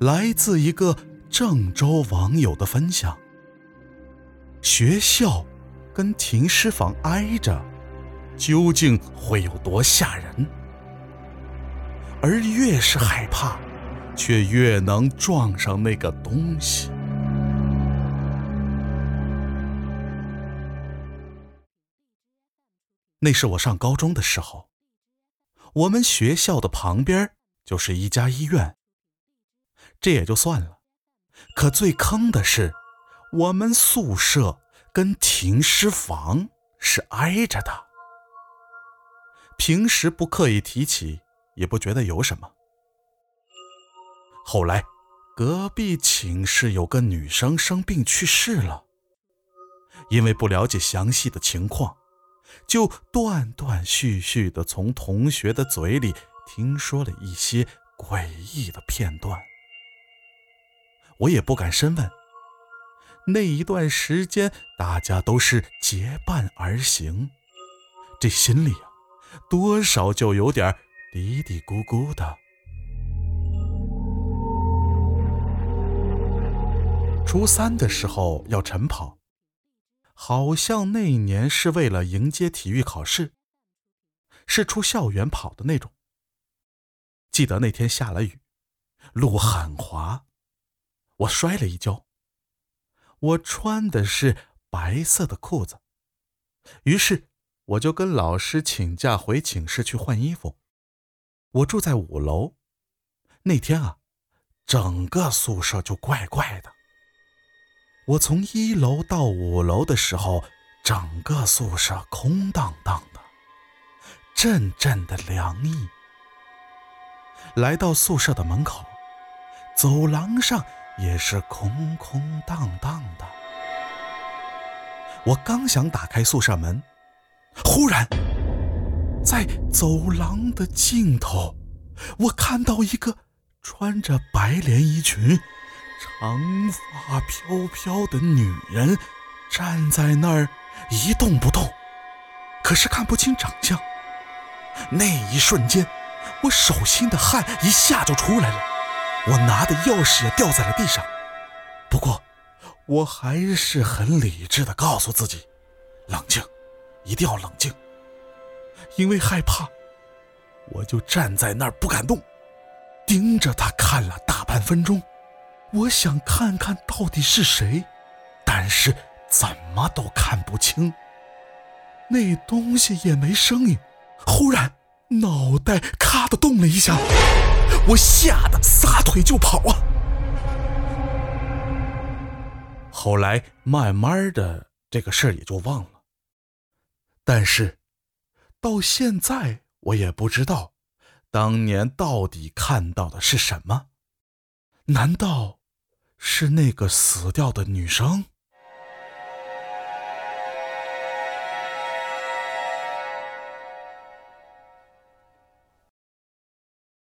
来自一个郑州网友的分享。学校跟停尸房挨着，究竟会有多吓人？而越是害怕，却越能撞上那个东西。那是我上高中的时候，我们学校的旁边就是一家医院。这也就算了，可最坑的是，我们宿舍跟停尸房是挨着的。平时不刻意提起，也不觉得有什么。后来，隔壁寝室有个女生生病去世了，因为不了解详细的情况，就断断续续的从同学的嘴里听说了一些诡异的片段。我也不敢深问。那一段时间，大家都是结伴而行，这心里啊，多少就有点嘀嘀咕咕的。初三的时候要晨跑，好像那年是为了迎接体育考试，是出校园跑的那种。记得那天下了雨，路很滑。我摔了一跤。我穿的是白色的裤子，于是我就跟老师请假回寝室去换衣服。我住在五楼，那天啊，整个宿舍就怪怪的。我从一楼到五楼的时候，整个宿舍空荡荡的，阵阵的凉意。来到宿舍的门口，走廊上。也是空空荡荡的。我刚想打开宿舍门，忽然，在走廊的尽头，我看到一个穿着白连衣裙、长发飘飘的女人站在那儿一动不动，可是看不清长相。那一瞬间，我手心的汗一下就出来了。我拿的钥匙也掉在了地上，不过我还是很理智的告诉自己，冷静，一定要冷静。因为害怕，我就站在那儿不敢动，盯着他看了大半分钟。我想看看到底是谁，但是怎么都看不清。那东西也没声音，忽然脑袋咔的动了一下。我吓得撒腿就跑啊！后来慢慢的，这个事儿也就忘了。但是，到现在我也不知道，当年到底看到的是什么？难道是那个死掉的女生？